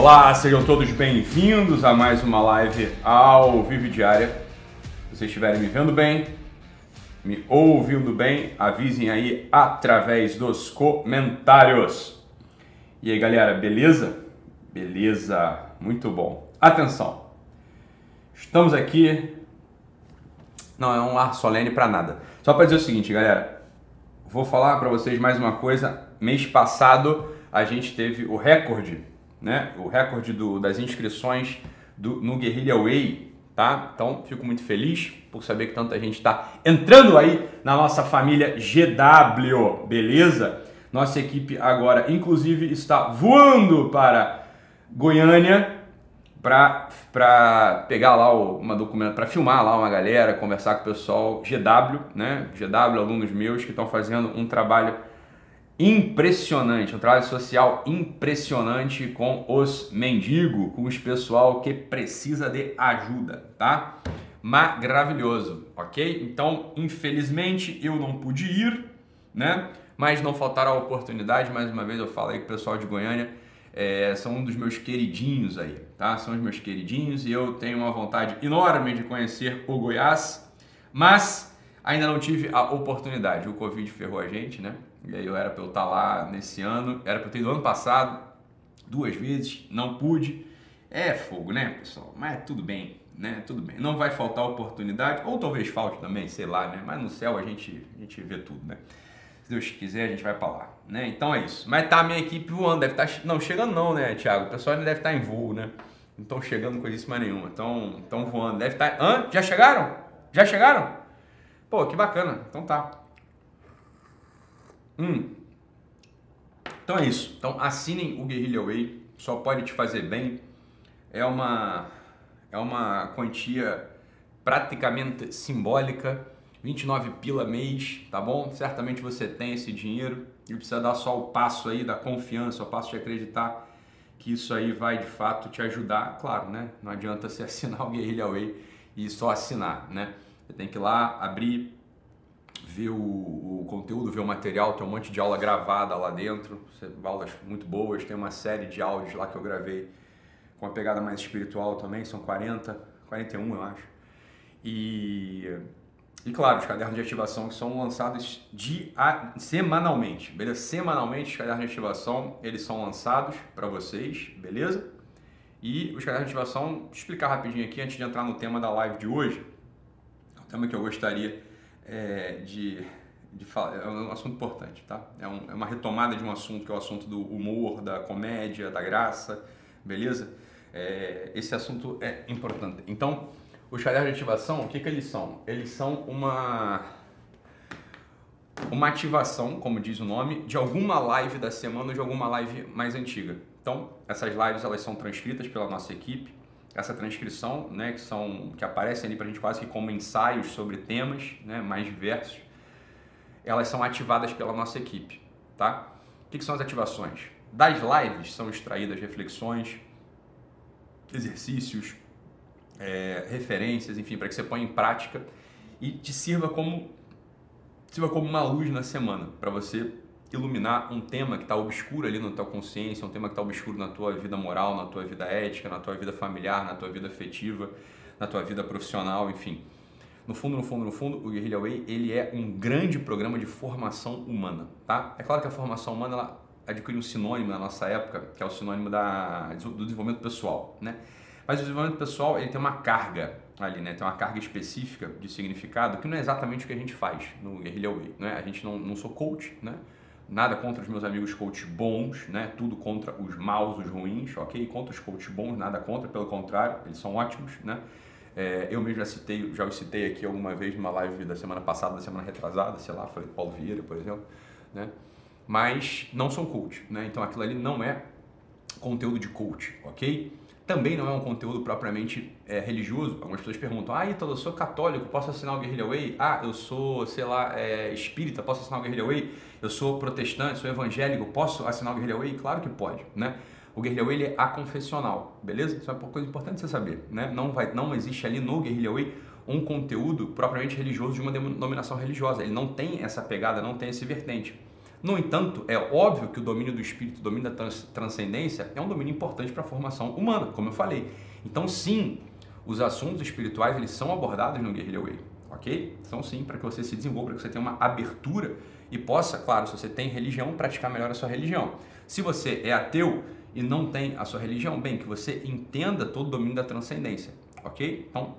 Olá, sejam todos bem-vindos a mais uma live ao vivo diária. Se vocês estiverem me vendo bem, me ouvindo bem, avisem aí através dos comentários. E aí, galera, beleza? Beleza, muito bom. Atenção, estamos aqui. Não, é um ar solene para nada. Só para dizer o seguinte, galera, vou falar para vocês mais uma coisa. Mês passado a gente teve o recorde, né? O recorde do, das inscrições do, no Guerrilla Way, tá? Então fico muito feliz por saber que tanta gente está entrando aí na nossa família GW, beleza? Nossa equipe agora, inclusive, está voando para Goiânia para pegar lá uma documento, para filmar lá uma galera, conversar com o pessoal GW, né? GW, alunos meus que estão fazendo um trabalho impressionante, um trabalho social impressionante com os mendigos, com os pessoal que precisa de ajuda, tá? Maravilhoso, ok? Então, infelizmente, eu não pude ir, né? Mas não faltará a oportunidade, mais uma vez eu falo aí com o pessoal de Goiânia, é, são um dos meus queridinhos aí, tá? São os meus queridinhos e eu tenho uma vontade enorme de conhecer o Goiás, mas ainda não tive a oportunidade. O Covid ferrou a gente, né? E aí eu era para eu estar tá lá nesse ano, era para eu ter ido ano passado, duas vezes, não pude. É fogo, né, pessoal? Mas tudo bem, né? Tudo bem. Não vai faltar oportunidade, ou talvez falte também, sei lá, né? Mas no céu a gente, a gente vê tudo, né? Se Deus quiser, a gente vai para lá, né? Então é isso. Mas tá a minha equipe voando, deve estar. Tá... Não, chegando não, né, Thiago? O pessoal deve estar tá em voo, né? Não estão chegando coisíssima nenhuma. Estão voando. Deve estar. Hã? Já chegaram? Já chegaram? Pô, que bacana. Então tá. Hum. Então é isso. Então assinem o Guerrilla Way, só pode te fazer bem. É uma é uma quantia praticamente simbólica, 29 pila mês, tá bom? Certamente você tem esse dinheiro e precisa dar só o passo aí da confiança, o passo de acreditar que isso aí vai de fato te ajudar. Claro, né? Não adianta você assinar o Guerrilla Way e só assinar, né? Você tem que ir lá, abrir, ver o, o, conteúdo, ver o material, tem um monte de aula gravada lá dentro, aulas muito boas, tem uma série de áudios lá que eu gravei com uma pegada mais espiritual também, são 40, 41 eu acho. E, e claro, os cadernos de ativação que são lançados de, a, semanalmente, beleza? Semanalmente os cadernos de ativação, eles são lançados para vocês, beleza? E os cadernos de ativação, explicar rapidinho aqui antes de entrar no tema da live de hoje, é um tema que eu gostaria é, de, de falar, é um assunto importante, tá? É, um, é, uma retomada de um assunto que é o assunto do humor, da comédia, da graça, beleza? É, esse assunto é importante. Então, os cadernos de ativação, o que, que eles são? Eles são uma uma ativação, como diz o nome, de alguma live da semana ou de alguma live mais antiga. Então, essas lives elas são transcritas pela nossa equipe essa transcrição, né, que são que aparecem ali para a gente quase que como ensaios sobre temas, né, mais diversos, elas são ativadas pela nossa equipe, tá? O que, que são as ativações? Das lives são extraídas reflexões, exercícios, é, referências, enfim, para que você ponha em prática e te sirva como sirva como uma luz na semana para você iluminar um tema que está obscuro ali na tua consciência, um tema que está obscuro na tua vida moral, na tua vida ética, na tua vida familiar, na tua vida afetiva, na tua vida profissional, enfim. No fundo, no fundo, no fundo, o Guerrilla Way ele é um grande programa de formação humana, tá? É claro que a formação humana ela adquire um sinônimo na nossa época, que é o sinônimo da, do desenvolvimento pessoal, né? Mas o desenvolvimento pessoal ele tem uma carga ali, né? Tem uma carga específica de significado que não é exatamente o que a gente faz no Guerrilla Way, né? A gente não, não sou coach, né? Nada contra os meus amigos coaches bons, né? Tudo contra os maus, os ruins, ok? Contra os coaches bons, nada contra, pelo contrário, eles são ótimos, né? É, eu mesmo já citei, já os citei aqui alguma vez numa live da semana passada, da semana retrasada, sei lá, foi Paulo Vieira, por exemplo, né? Mas não são coach, né? Então aquilo ali não é conteúdo de coach, ok? Também não é um conteúdo propriamente é, religioso. Algumas pessoas perguntam: Ah, Ítalo, eu sou católico, posso assinar o Guerrilla Way? Ah, eu sou, sei lá, é, espírita, posso assinar o Guerrilla Way? Eu sou protestante, sou evangélico, posso assinar o Guerrilla Way? Claro que pode, né? O Guerrilla Way é aconfessional, beleza? Isso é uma coisa importante você saber, né? Não, vai, não existe ali no Guerrilla Way um conteúdo propriamente religioso de uma denominação religiosa. Ele não tem essa pegada, não tem esse vertente. No entanto, é óbvio que o domínio do espírito, o domínio da trans transcendência, é um domínio importante para a formação humana, como eu falei. Então, sim, os assuntos espirituais eles são abordados no Guerrilla Way, ok? São sim para que você se desenvolva, para que você tenha uma abertura e possa, claro, se você tem religião, praticar melhor a sua religião. Se você é ateu e não tem a sua religião, bem, que você entenda todo o domínio da transcendência, ok? Então,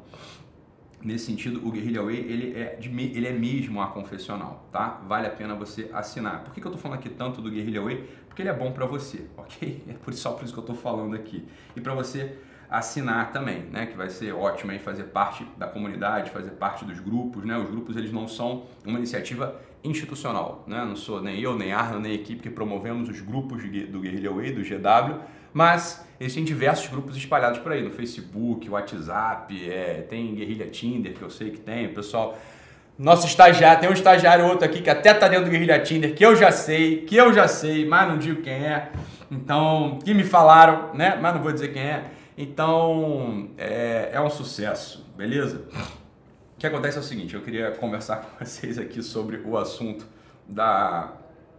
nesse sentido, o Guerrilla Way ele é, de, ele é mesmo a confessional, tá? Vale a pena você assinar. Por que, que eu tô falando aqui tanto do Guerrilla Way? Porque ele é bom para você, ok? É por, só por isso que eu tô falando aqui. E para você assinar também, né? Que vai ser ótimo aí fazer parte da comunidade, fazer parte dos grupos, né? Os grupos eles não são uma iniciativa institucional, né? Não sou nem eu, nem Arno, nem a equipe que promovemos os grupos do Guerrilla Way, do GW, mas existem diversos grupos espalhados por aí, no Facebook, WhatsApp, é, tem Guerrilha Tinder, que eu sei que tem, o pessoal... Nosso estagiário, tem um estagiário outro aqui que até tá dentro do Guerrilha Tinder, que eu já sei, que eu já sei, mas não digo quem é. Então, que me falaram, né? Mas não vou dizer quem é. Então, é, é um sucesso, beleza? O que acontece é o seguinte, eu queria conversar com vocês aqui sobre o assunto da...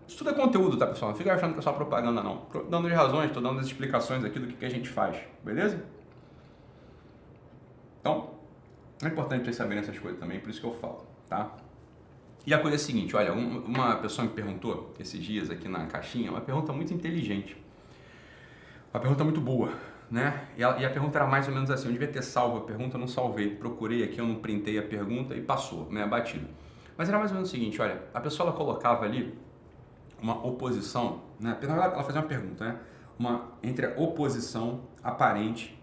Isso tudo é conteúdo, tá, pessoal? Não fica achando que é só propaganda, não. Tô dando as razões, estou dando as explicações aqui do que, que a gente faz, beleza? Então, é importante vocês saberem essas coisas também, por isso que eu falo, tá? E a coisa é a seguinte, olha, uma pessoa me perguntou esses dias aqui na caixinha, uma pergunta muito inteligente. Uma pergunta muito boa né? E a, e a, pergunta era mais ou menos assim, eu devia ter salvo a pergunta, eu não salvei, procurei aqui, eu não printei a pergunta e passou, né, batido. Mas era mais ou menos o seguinte, olha, a pessoa ela colocava ali uma oposição, né? Ela fazia uma pergunta, né? Uma entre a oposição aparente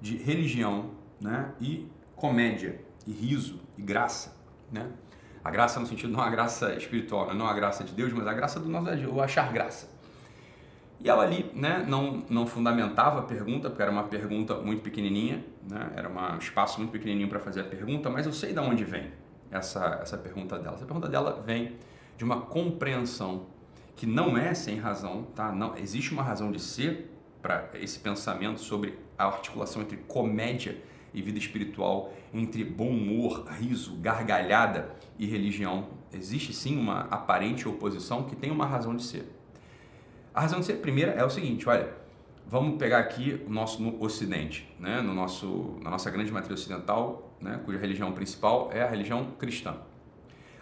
de religião, né, e comédia, e riso, e graça, né? A graça no sentido não a graça espiritual, né? não a graça de Deus, mas a graça do nosso o achar graça. E ela ali né, não, não fundamentava a pergunta, porque era uma pergunta muito pequenininha, né, era um espaço muito pequenininho para fazer a pergunta, mas eu sei de onde vem essa, essa pergunta dela. Essa pergunta dela vem de uma compreensão que não é sem razão, tá? Não, existe uma razão de ser para esse pensamento sobre a articulação entre comédia e vida espiritual, entre bom humor, riso, gargalhada e religião. Existe sim uma aparente oposição que tem uma razão de ser. A razão de ser primeira é o seguinte, olha, vamos pegar aqui o nosso no Ocidente, né? no nosso, na nossa grande matriz ocidental, né? cuja religião principal é a religião cristã.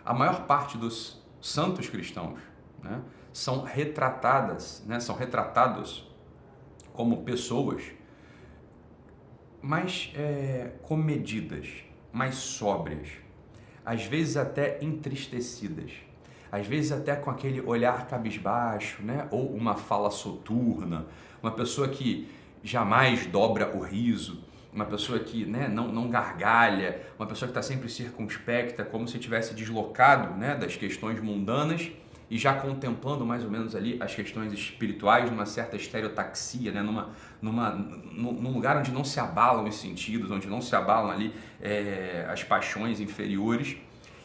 A maior parte dos santos cristãos né? São retratadas, né? são retratados como pessoas mais é, comedidas, mais sóbrias, às vezes até entristecidas às vezes até com aquele olhar cabisbaixo, né? ou uma fala soturna, uma pessoa que jamais dobra o riso, uma pessoa que né, não, não gargalha, uma pessoa que está sempre circunspecta, como se tivesse deslocado né, das questões mundanas e já contemplando mais ou menos ali as questões espirituais numa certa estereotaxia, né, numa, numa, num lugar onde não se abalam os sentidos, onde não se abalam ali é, as paixões inferiores.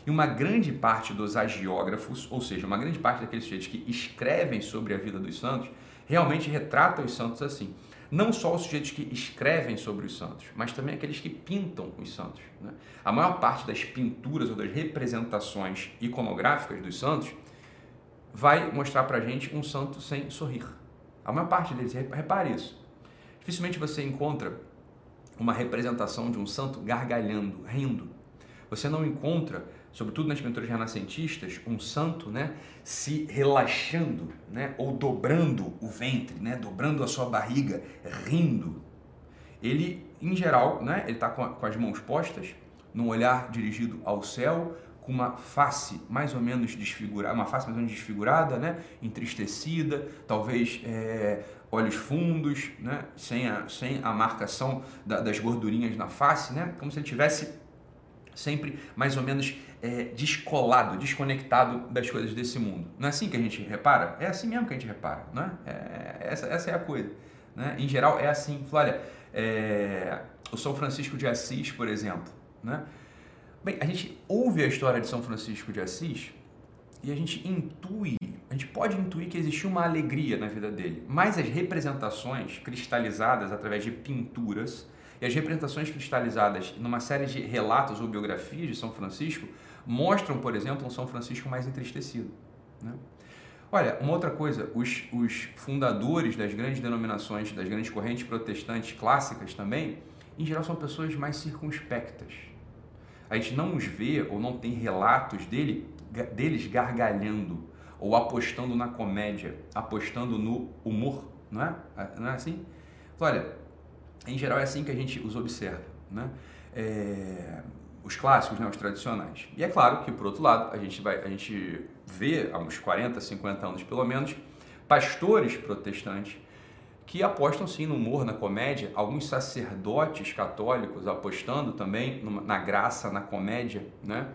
E uma grande parte dos agiógrafos, ou seja, uma grande parte daqueles sujeitos que escrevem sobre a vida dos santos, realmente retratam os santos assim. Não só os sujeitos que escrevem sobre os santos, mas também aqueles que pintam os santos. Né? A maior parte das pinturas ou das representações iconográficas dos santos vai mostrar para gente um santo sem sorrir. A maior parte deles, repare isso. Dificilmente você encontra uma representação de um santo gargalhando, rindo. Você não encontra sobretudo nas pinturas renascentistas, um santo, né, se relaxando, né, ou dobrando o ventre, né, dobrando a sua barriga, rindo. Ele, em geral, né, ele está com, com as mãos postas, num olhar dirigido ao céu, com uma face mais ou menos desfigurada, uma face mais ou menos desfigurada, né, entristecida, talvez é, olhos fundos, né, sem a, sem a marcação da, das gordurinhas na face, né, como se ele tivesse sempre mais ou menos é, descolado, desconectado das coisas desse mundo. Não é assim que a gente repara? É assim mesmo que a gente repara, não é? é essa, essa é a coisa. Né? Em geral, é assim. Olha, é, o São Francisco de Assis, por exemplo, né? Bem, a gente ouve a história de São Francisco de Assis e a gente intui, a gente pode intuir que existiu uma alegria na vida dele, mas as representações cristalizadas através de pinturas e as representações cristalizadas numa série de relatos ou biografias de São Francisco mostram, por exemplo, um São Francisco mais entristecido. Né? Olha, uma outra coisa, os, os fundadores das grandes denominações, das grandes correntes protestantes clássicas também, em geral são pessoas mais circunspectas. A gente não os vê ou não tem relatos dele, deles gargalhando ou apostando na comédia, apostando no humor, não é? Não é assim? Olha, em geral é assim que a gente os observa, né? É, os clássicos, né, os tradicionais. E é claro que, por outro lado, a gente, vai, a gente vê há uns 40, 50 anos pelo menos, pastores protestantes que apostam sim no humor, na comédia, alguns sacerdotes católicos apostando também na graça, na comédia, né?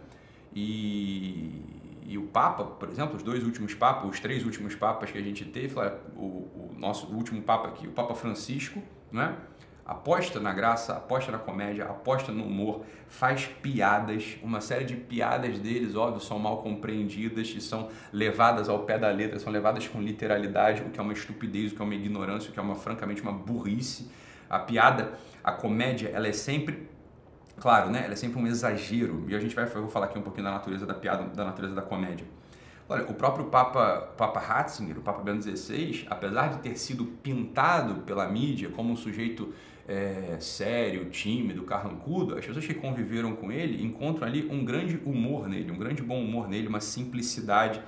E, e o Papa, por exemplo, os dois últimos papas, os três últimos papas que a gente teve, o, o nosso último papa aqui, o Papa Francisco, né? Aposta na graça, aposta na comédia, aposta no humor, faz piadas, uma série de piadas deles, óbvio, são mal compreendidas e são levadas ao pé da letra, são levadas com literalidade, o que é uma estupidez, o que é uma ignorância, o que é uma francamente uma burrice. A piada, a comédia, ela é sempre claro, né? Ela é sempre um exagero. E a gente vai vou falar aqui um pouquinho da natureza da piada, da natureza da comédia. Olha, o próprio Papa, Papa Ratzinger, o Papa Bento XVI, apesar de ter sido pintado pela mídia como um sujeito é, sério, tímido, carrancudo, as pessoas que conviveram com ele encontram ali um grande humor nele, um grande bom humor nele, uma simplicidade,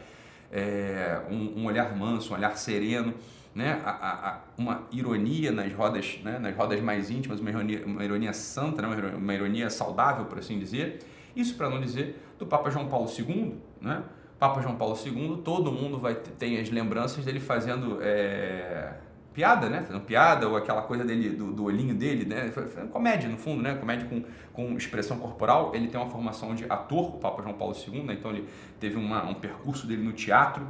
é, um, um, olhar manso, um olhar sereno, né? A, a, a, uma ironia nas rodas, né? nas rodas mais íntimas, uma ironia, uma ironia santa, né? uma, ironia, saudável, por assim dizer. Isso para não dizer do Papa João Paulo II, né? Papa João Paulo II, todo mundo vai ter, tem as lembranças dele fazendo é, piada, né? Fazendo piada, ou aquela coisa dele, do, do olhinho dele, né? Comédia, no fundo, né? Comédia com, com expressão corporal. Ele tem uma formação de ator, o Papa João Paulo II, né? Então ele teve uma, um percurso dele no teatro,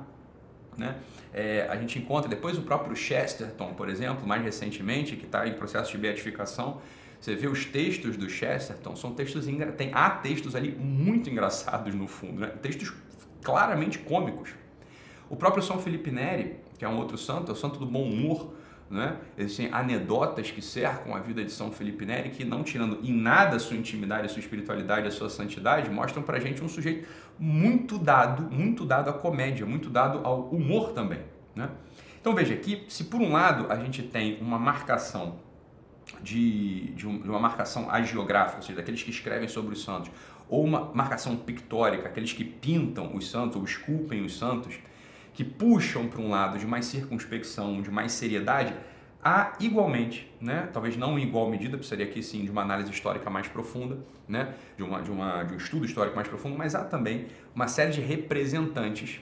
né? É, a gente encontra depois o próprio Chesterton, por exemplo, mais recentemente, que está em processo de beatificação. Você vê os textos do Chesterton, são textos engra... tem há textos ali muito engraçados no fundo, né? textos claramente cômicos. O próprio São Felipe Neri, que é um outro santo, é o santo do bom humor, né? Existem anedotas que cercam a vida de São Felipe Neri que, não tirando em nada a sua intimidade, a sua espiritualidade, a sua santidade, mostram pra gente um sujeito muito dado, muito dado à comédia, muito dado ao humor também, né? Então veja que se por um lado a gente tem uma marcação de, de, um, de uma marcação agiográfica, ou seja, daqueles que escrevem sobre os santos, ou uma marcação pictórica, aqueles que pintam os santos ou esculpem os santos, que puxam para um lado de mais circunspecção, de mais seriedade, há igualmente, né, talvez não em igual medida, precisaria aqui sim de uma análise histórica mais profunda, né, de, uma, de, uma, de um estudo histórico mais profundo, mas há também uma série de representantes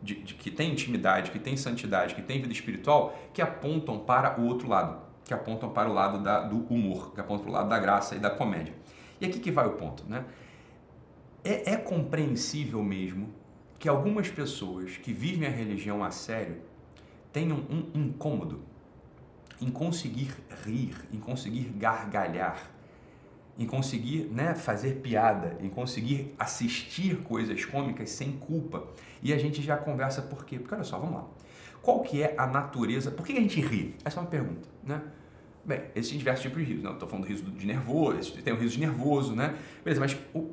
de, de, que têm intimidade, que têm santidade, que têm vida espiritual, que apontam para o outro lado, que apontam para o lado da, do humor, que apontam para o lado da graça e da comédia. E aqui que vai o ponto, né? É, é compreensível mesmo que algumas pessoas que vivem a religião a sério tenham um incômodo em conseguir rir, em conseguir gargalhar, em conseguir né, fazer piada, em conseguir assistir coisas cômicas sem culpa. E a gente já conversa por quê? Porque olha só, vamos lá. Qual que é a natureza? Por que a gente ri? Essa é uma pergunta, né? Bem, existem diversos tipos de riso. Não, estou falando do riso de nervoso, tem o riso de nervoso, né? Beleza, mas o,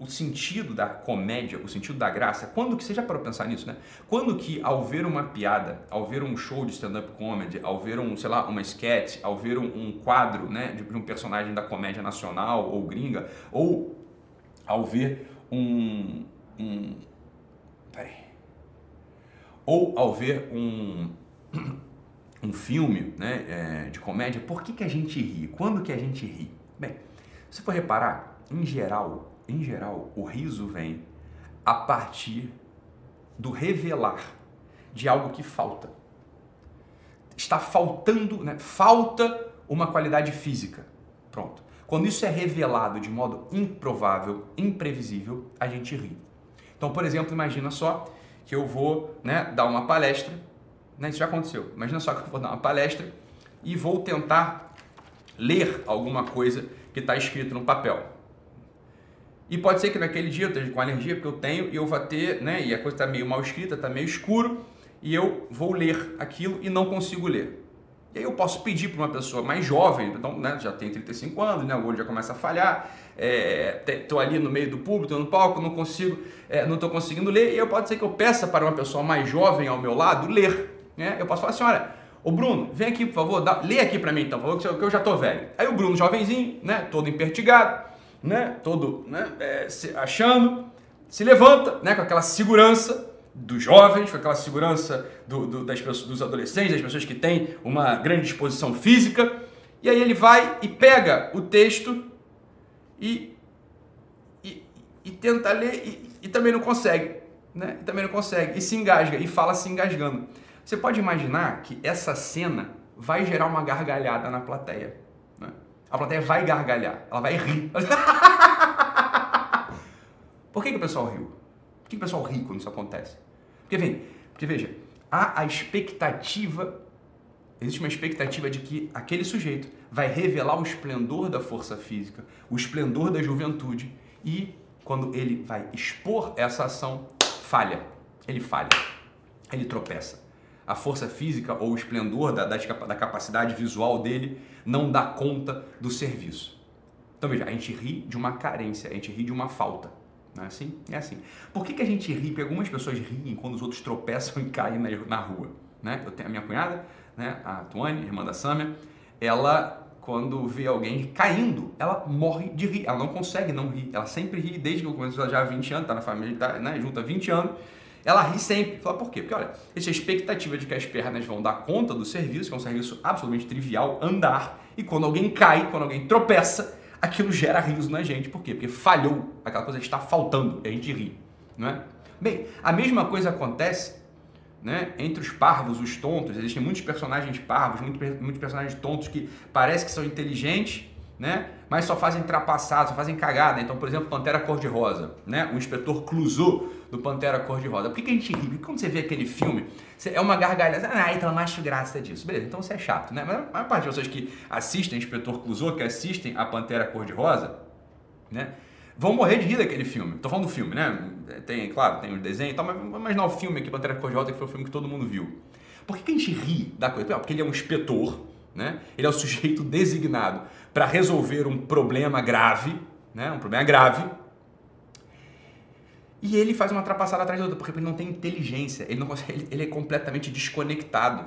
o sentido da comédia, o sentido da graça, quando que já parou pensar nisso, né? Quando que ao ver uma piada, ao ver um show de stand-up comedy, ao ver um, sei lá, uma sketch, ao ver um, um quadro, né, de, de, um personagem da comédia nacional ou gringa, ou ao ver um, um peraí, ou ao ver um um filme, né, é, de comédia, por que que a gente ri? Quando que a gente ri? Bem, se for reparar, em geral, em geral, o riso vem a partir do revelar de algo que falta. Está faltando, né? falta uma qualidade física. Pronto. Quando isso é revelado de modo improvável, imprevisível, a gente ri. Então, por exemplo, imagina só que eu vou né, dar uma palestra, né, isso já aconteceu, imagina só que eu vou dar uma palestra e vou tentar ler alguma coisa que está escrito no papel. E pode ser que naquele dia eu esteja com alergia, porque eu tenho, e eu vou ter, né? E a coisa está meio mal escrita, está meio escuro, e eu vou ler aquilo e não consigo ler. E aí eu posso pedir para uma pessoa mais jovem, então né, já tem 35 anos, né, o olho já começa a falhar, estou é, ali no meio do público, no palco, não consigo, é, não estou conseguindo ler, e eu pode ser que eu peça para uma pessoa mais jovem ao meu lado ler. Né? Eu posso falar assim, olha, Ô Bruno, vem aqui, por favor, dá, lê aqui para mim então, por favor, que eu já tô velho. Aí o Bruno, jovenzinho, né, todo impertigado, né, todo né, é, se achando, se levanta, né, com aquela segurança dos jovens, com aquela segurança do, do, das pessoas, dos adolescentes, das pessoas que têm uma grande disposição física, e aí ele vai e pega o texto e, e, e tenta ler e, e, também não consegue, né, e também não consegue, e se engasga, e fala se engasgando. Você pode imaginar que essa cena vai gerar uma gargalhada na plateia. A plateia vai gargalhar, ela vai rir. Por que, que o pessoal riu? Por que, que o pessoal ri quando isso acontece? Porque, vem, porque veja, há a expectativa, existe uma expectativa de que aquele sujeito vai revelar o esplendor da força física, o esplendor da juventude e quando ele vai expor essa ação, falha. Ele falha. Ele tropeça a força física ou o esplendor da, da, da capacidade visual dele não dá conta do serviço. Então veja, a gente ri de uma carência, a gente ri de uma falta. Não é assim? É assim. Por que, que a gente ri? Porque algumas pessoas riem quando os outros tropeçam e caem na, na rua. Né? Eu tenho a minha cunhada, né, a Tuane, irmã da Samia, ela, quando vê alguém caindo, ela morre de rir. Ela não consegue não rir. Ela sempre ri, desde que eu conheço ela já há 20 anos, está na família, tá, né, junto há 20 anos ela ri sempre. Fala por quê? Porque olha, existe a expectativa de que as pernas vão dar conta do serviço, que é um serviço absolutamente trivial, andar, e quando alguém cai, quando alguém tropeça, aquilo gera riso na gente. Por quê? Porque falhou, aquela coisa está faltando, e a gente ri. Não é? Bem, a mesma coisa acontece né, entre os parvos, os tontos. Existem muitos personagens parvos, muitos, muitos personagens tontos que parecem que são inteligentes, né? Mas só fazem trapaçado, só fazem cagada. Então, por exemplo, Pantera Cor-de-Rosa, né? O inspetor Clouseau do Pantera Cor-de-Rosa. Por que, que a gente ri? Porque quando você vê aquele filme, é uma gargalhada. Ah, então eu acho graça disso. Beleza, então você é chato, né? Mas a maior parte de vocês que assistem Inspetor Clouseau, que assistem a Pantera Cor-de-Rosa, né? Vão morrer de rir daquele filme. Tô falando do filme, né? Tem, claro, tem o desenho e tal, mas vamos imaginar o filme aqui, Pantera Cor-de-Rosa, que foi o filme que todo mundo viu. Por que, que a gente ri da coisa? Porque ele é um inspetor, né? Ele é o sujeito designado para resolver um problema grave, né? Um problema grave. E ele faz uma ultrapassada atrás da outra, porque ele não tem inteligência, ele, não consegue, ele é completamente desconectado.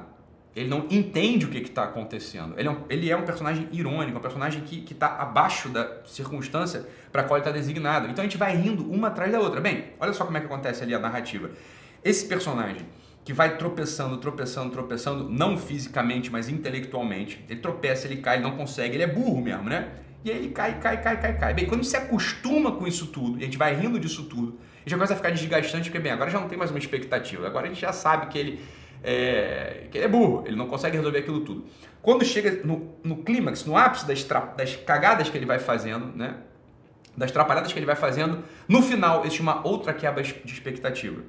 Ele não entende o que está acontecendo. Ele é, um, ele é um personagem irônico, um personagem que está abaixo da circunstância para a qual ele está designado. Então a gente vai rindo uma atrás da outra. Bem, olha só como é que acontece ali a narrativa. Esse personagem que vai tropeçando, tropeçando, tropeçando, não fisicamente, mas intelectualmente. Ele tropeça, ele cai, ele não consegue, ele é burro mesmo, né? E aí ele cai, cai, cai, cai, cai. Bem, quando se acostuma com isso tudo, e a gente vai rindo disso tudo, e já começa a ficar desgastante, porque, bem, agora já não tem mais uma expectativa, agora a gente já sabe que ele é, que ele é burro, ele não consegue resolver aquilo tudo. Quando chega no, no clímax, no ápice das, das cagadas que ele vai fazendo, né? Das trapalhadas que ele vai fazendo, no final existe uma outra quebra de expectativa.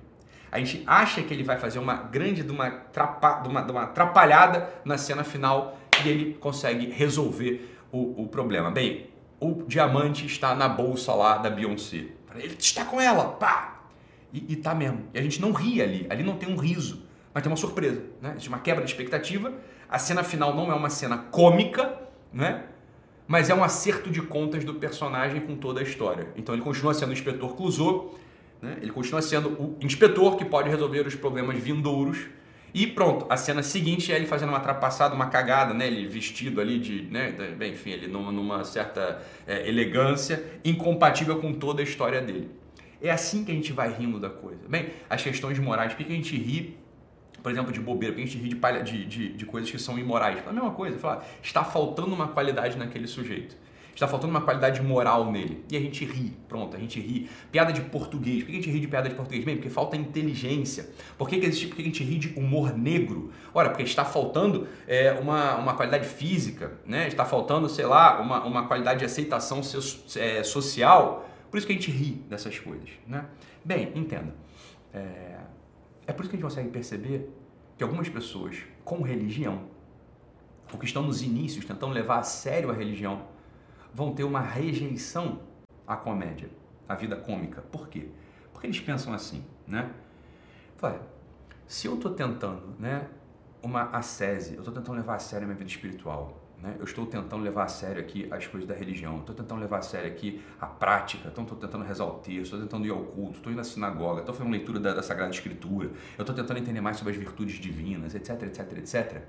A gente acha que ele vai fazer uma grande, de uma, trapa, de uma, de uma atrapalhada na cena final e ele consegue resolver o, o problema. Bem, o diamante está na bolsa lá da Beyoncé. Ele está com ela, pá! E, e tá mesmo. E a gente não ri ali, ali não tem um riso, mas tem uma surpresa, né? Existe uma quebra de expectativa. A cena final não é uma cena cômica, né? Mas é um acerto de contas do personagem com toda a história. Então ele continua sendo o inspetor Clouseau, né? Ele continua sendo o inspetor que pode resolver os problemas vindouros. E pronto, a cena seguinte é ele fazendo uma trapaçada, uma cagada, né? Ele vestido ali de, né? Bem, enfim, ele numa, numa certa é, elegância, incompatível com toda a história dele. É assim que a gente vai rindo da coisa. Bem, as questões morais, por que a gente ri, por exemplo, de bobeira, por que a gente ri de, palha, de, de, de coisas que são imorais? É a mesma coisa, falar, está faltando uma qualidade naquele sujeito. Está faltando uma qualidade moral nele. E a gente ri, pronto, a gente ri. Piada de português. Por que a gente ri de piada de português? Bem, porque falta inteligência. Por que, que existe? Por que a gente ri de humor negro? Ora, porque está faltando é, uma, uma qualidade física, né? Está faltando, sei lá, uma, uma qualidade de aceitação é, social. Por isso que a gente ri dessas coisas, né? Bem, entenda. É, é por isso que a gente consegue perceber que algumas pessoas com religião, ou que estão nos inícios tentando levar a sério a religião, vão ter uma rejeição à comédia, à vida cômica. Por quê? Porque eles pensam assim, né? Fala, se eu estou tentando, né, uma ascese, eu estou tentando levar a sério a minha vida espiritual. Né? Eu estou tentando levar a sério aqui as coisas da religião, estou tentando levar a sério aqui a prática, então estou tentando rezar o texto, estou tentando ir ao culto, estou indo à sinagoga, estou fazendo leitura da, da Sagrada Escritura, eu estou tentando entender mais sobre as virtudes divinas, etc, etc, etc.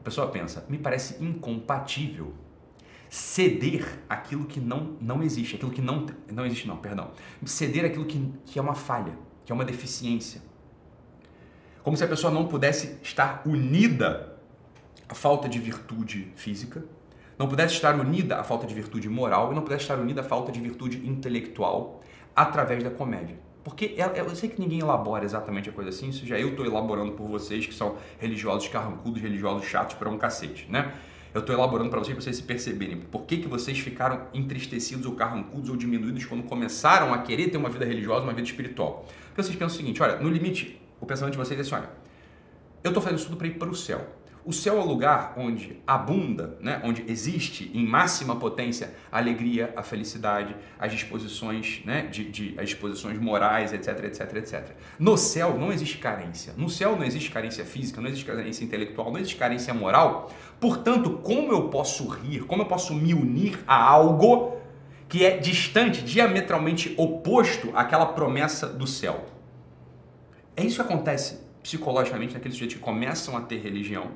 A pessoa pensa, me parece incompatível ceder aquilo que não, não existe, aquilo que não, não existe não, perdão, ceder aquilo que, que é uma falha, que é uma deficiência. Como se a pessoa não pudesse estar unida a falta de virtude física, não pudesse estar unida à falta de virtude moral e não pudesse estar unida à falta de virtude intelectual através da comédia. Porque eu sei que ninguém elabora exatamente a coisa assim, isso já eu estou elaborando por vocês que são religiosos carrancudos, religiosos chatos para um cacete, né? Eu estou elaborando para vocês, para vocês se perceberem por que, que vocês ficaram entristecidos ou carrancudos ou diminuídos quando começaram a querer ter uma vida religiosa, uma vida espiritual. Porque vocês pensam o seguinte, olha, no limite, o pensamento de vocês é assim, olha, eu estou fazendo isso tudo para ir para o céu. O céu é o lugar onde abunda, né? onde existe em máxima potência a alegria, a felicidade, as disposições, né? de, de, as disposições morais, etc, etc, etc. No céu não existe carência. No céu não existe carência física, não existe carência intelectual, não existe carência moral. Portanto, como eu posso rir, como eu posso me unir a algo que é distante, diametralmente oposto àquela promessa do céu? É isso que acontece psicologicamente naqueles sujeitos que começam a ter religião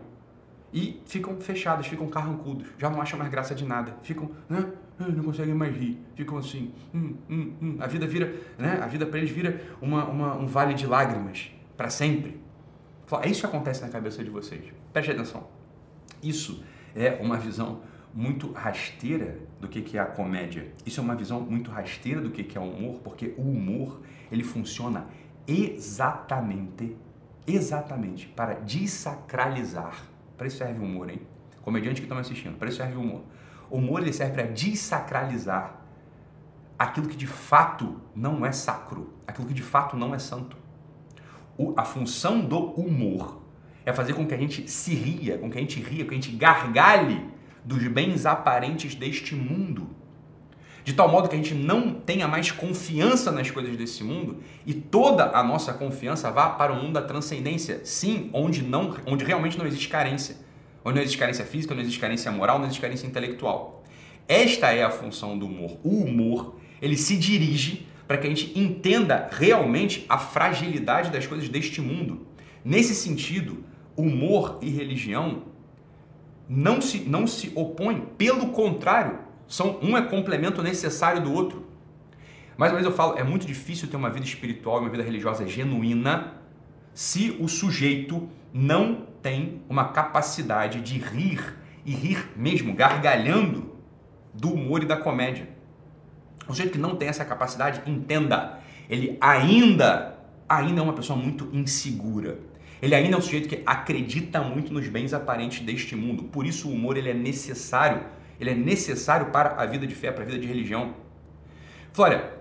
e ficam fechados, ficam carrancudos, já não acham mais graça de nada, ficam, né? não conseguem mais rir, ficam assim, hum, hum, hum. a vida vira, né? A vida para eles vira uma, uma, um vale de lágrimas para sempre. É isso que acontece na cabeça de vocês. Preste atenção. Isso é uma visão muito rasteira do que é a comédia. Isso é uma visão muito rasteira do que é o humor, porque o humor ele funciona exatamente, exatamente para desacralizar para isso serve o humor, hein? Comediante que está me assistindo, para isso serve o humor. O humor ele serve para desacralizar aquilo que de fato não é sacro, aquilo que de fato não é santo. O, a função do humor é fazer com que a gente se ria, com que a gente ria, com que a gente gargalhe dos bens aparentes deste mundo. De tal modo que a gente não tenha mais confiança nas coisas desse mundo e toda a nossa confiança vá para o mundo da transcendência, sim, onde, não, onde realmente não existe carência. Onde não existe carência física, não existe carência moral, não existe carência intelectual. Esta é a função do humor. O humor, ele se dirige para que a gente entenda realmente a fragilidade das coisas deste mundo. Nesse sentido, humor e religião não se, não se opõem, pelo contrário, são, um é complemento necessário do outro. Mais uma vez eu falo, é muito difícil ter uma vida espiritual, uma vida religiosa genuína, se o sujeito não tem uma capacidade de rir e rir mesmo, gargalhando do humor e da comédia. O sujeito que não tem essa capacidade, entenda, ele ainda, ainda é uma pessoa muito insegura. Ele ainda é um sujeito que acredita muito nos bens aparentes deste mundo. Por isso o humor ele é necessário ele é necessário para a vida de fé, para a vida de religião. Flória,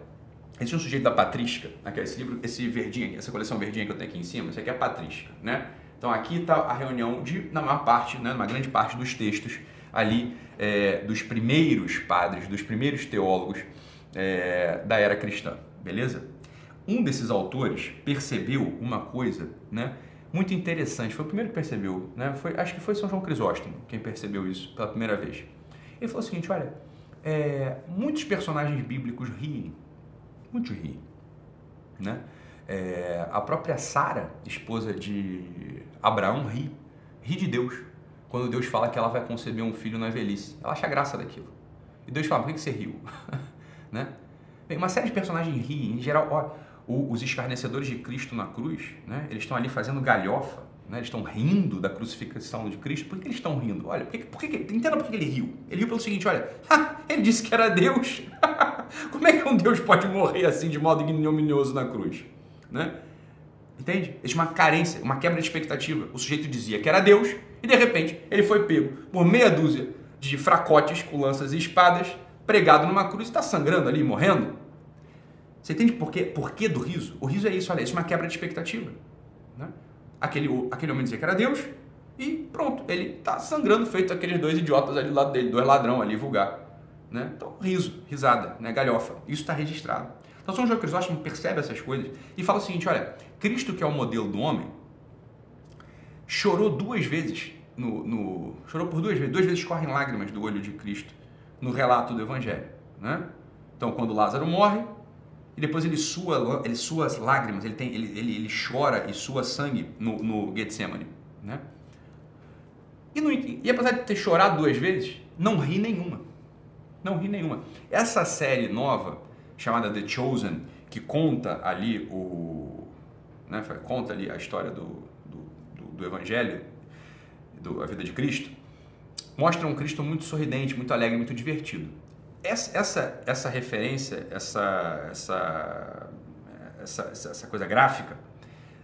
esse é um sujeito da patrística, aqui, esse livro, esse verdinho, essa coleção verdinha que eu tenho aqui em cima, isso aqui é a patrística, né? Então aqui está a reunião de, na maior parte, né, uma grande parte dos textos ali é, dos primeiros padres, dos primeiros teólogos é, da era cristã, beleza? Um desses autores percebeu uma coisa, né, muito interessante. Foi o primeiro que percebeu, né? Foi, acho que foi São João Crisóstomo quem percebeu isso pela primeira vez. Ele falou o seguinte: olha, é, muitos personagens bíblicos riem, muitos riem, né? É, a própria Sara, esposa de Abraão, ri, ri de Deus quando Deus fala que ela vai conceber um filho na velhice. Ela acha graça daquilo. E Deus fala: por que você riu? né? Bem, uma série de personagens riem, em geral, ó, os escarnecedores de Cristo na cruz, né? Eles estão ali fazendo galhofa né? Eles estão rindo da crucificação de Cristo. Por que eles estão rindo? Olha, por que, por que, entenda por que ele riu. Ele riu pelo seguinte: olha, ele disse que era Deus. Como é que um Deus pode morrer assim de modo ignominioso na cruz? Né? Entende? Existe uma carência, uma quebra de expectativa. O sujeito dizia que era Deus e de repente ele foi pego por meia dúzia de fracotes com lanças e espadas, pregado numa cruz e está sangrando ali, morrendo. Você entende por quê? por quê do riso? O riso é isso, olha, isso é uma quebra de expectativa. Né? Aquele, aquele homem dizia que era Deus, e pronto, ele está sangrando feito aqueles dois idiotas ali do lado dele, dois ladrão ali, vulgar. Né? Então, riso, risada, né? galhofa. Isso está registrado. Então, São João Crisóstomo percebe essas coisas e fala o seguinte, olha, Cristo que é o modelo do homem, chorou duas vezes no, no, chorou por duas vezes, duas vezes correm lágrimas do olho de Cristo no relato do Evangelho, né? Então, quando Lázaro morre, e depois ele sua, ele sua as lágrimas, ele, tem, ele, ele, ele chora e sua sangue no, no Getsemane, né? E, no, e apesar de ter chorado duas vezes, não ri nenhuma. Não ri nenhuma. Essa série nova, chamada The Chosen, que conta ali o. Né, conta ali a história do, do, do, do Evangelho, do, a vida de Cristo, mostra um Cristo muito sorridente, muito alegre, muito divertido. Essa, essa, essa referência, essa, essa, essa, essa coisa gráfica,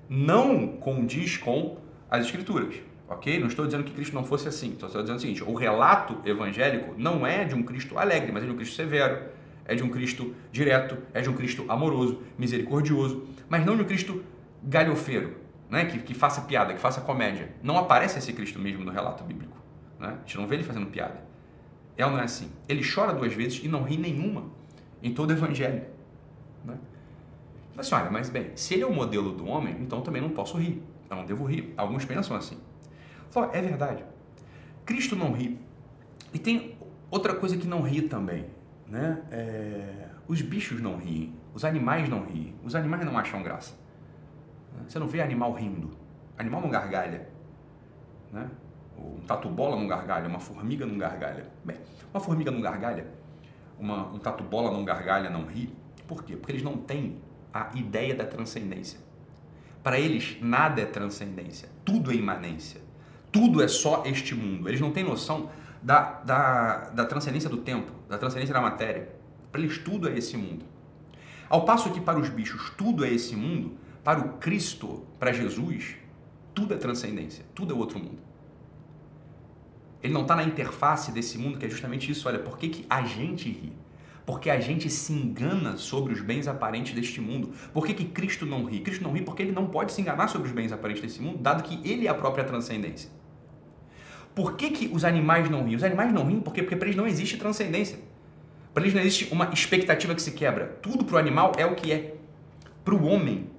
não condiz com as Escrituras ok? Não estou dizendo que Cristo não fosse assim. Estou dizendo o seguinte: o relato evangélico não é de um Cristo alegre, mas é de um Cristo severo, é de um Cristo direto, é de um Cristo amoroso, misericordioso, mas não de um Cristo galhofeiro, né? que, que faça piada, que faça comédia. Não aparece esse Cristo mesmo no relato bíblico. Né? A gente não vê ele fazendo piada. É ou não é assim? Ele chora duas vezes e não ri nenhuma em todo o evangelho. Né? Assim, olha, mas bem, se ele é o modelo do homem, então também não posso rir. Eu não devo rir. Alguns pensam assim. Só é verdade. Cristo não ri. E tem outra coisa que não ri também, né? É... Os bichos não riem, os animais não riem, os animais não acham graça. Você não vê animal rindo, animal não gargalha, né? Um tatu-bola não gargalha, uma formiga não gargalha. Bem, uma formiga não gargalha, uma, um tatu-bola não gargalha, não ri. Por quê? Porque eles não têm a ideia da transcendência. Para eles, nada é transcendência, tudo é imanência tudo é só este mundo. Eles não têm noção da, da, da transcendência do tempo, da transcendência da matéria. Para eles, tudo é esse mundo. Ao passo que para os bichos tudo é esse mundo, para o Cristo, para Jesus, tudo é transcendência, tudo é outro mundo. Ele não está na interface desse mundo, que é justamente isso. Olha, por que, que a gente ri? Porque a gente se engana sobre os bens aparentes deste mundo. Por que, que Cristo não ri? Cristo não ri porque ele não pode se enganar sobre os bens aparentes desse mundo, dado que ele é a própria transcendência. Por que, que os animais não riem? Os animais não riem porque, porque para eles não existe transcendência. Para eles não existe uma expectativa que se quebra. Tudo para o animal é o que é. Para o homem,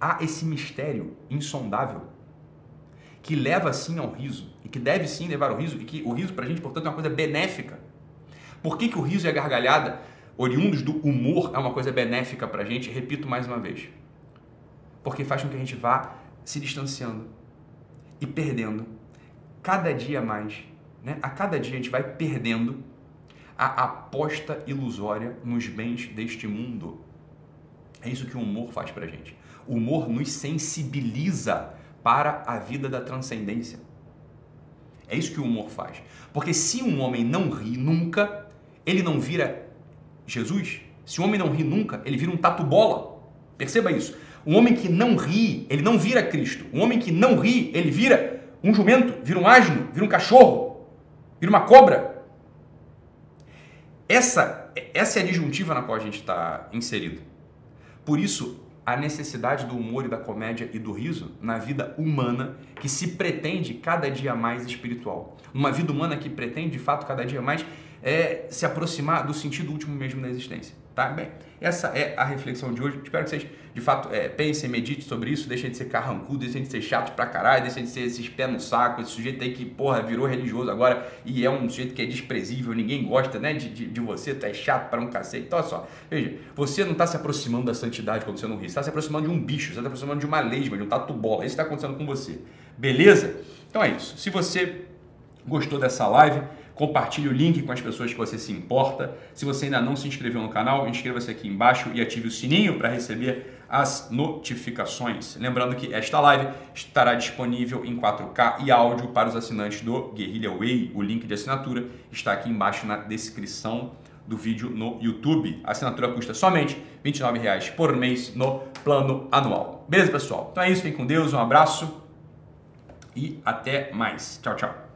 há esse mistério insondável que leva sim ao riso e que deve sim levar ao riso e que o riso para a gente, portanto, é uma coisa benéfica. Por que, que o riso e a gargalhada, oriundos do humor, é uma coisa benéfica para a gente? Repito mais uma vez. Porque faz com que a gente vá se distanciando e perdendo cada dia mais, né? a cada dia a gente vai perdendo a aposta ilusória nos bens deste mundo. É isso que o humor faz pra gente. O humor nos sensibiliza para a vida da transcendência. É isso que o humor faz. Porque se um homem não ri nunca, ele não vira Jesus. Se o homem não ri nunca, ele vira um tatu-bola. Perceba isso. Um homem que não ri, ele não vira Cristo. Um homem que não ri, ele vira um jumento vira um asno, vira um cachorro, vira uma cobra. Essa, essa é a disjuntiva na qual a gente está inserido. Por isso, a necessidade do humor e da comédia e do riso na vida humana que se pretende cada dia mais espiritual. Uma vida humana que pretende, de fato, cada dia mais é, se aproximar do sentido último mesmo da existência. Tá? Bem, essa é a reflexão de hoje. Espero que vocês, de fato, é, pensem, meditem sobre isso, deixem de ser carrancudo, deixem de ser chato pra caralho, deixem de ser esses pés no saco, esse sujeito aí que, porra, virou religioso agora e é um sujeito que é desprezível, ninguém gosta, né, de, de, de você, tu é chato para um cacete. Então, olha só, veja, você não está se aproximando da santidade quando você não ri, você está se aproximando de um bicho, você está se aproximando de uma lesma, de um tatu-bola, isso está acontecendo com você, beleza? Então é isso. Se você gostou dessa live, Compartilhe o link com as pessoas que você se importa. Se você ainda não se inscreveu no canal, inscreva-se aqui embaixo e ative o sininho para receber as notificações. Lembrando que esta live estará disponível em 4K e áudio para os assinantes do Guerrilla Way. O link de assinatura está aqui embaixo na descrição do vídeo no YouTube. A assinatura custa somente R$ 29,00 por mês no plano anual. Beleza, pessoal? Então é isso, fiquem com Deus, um abraço e até mais. Tchau, tchau.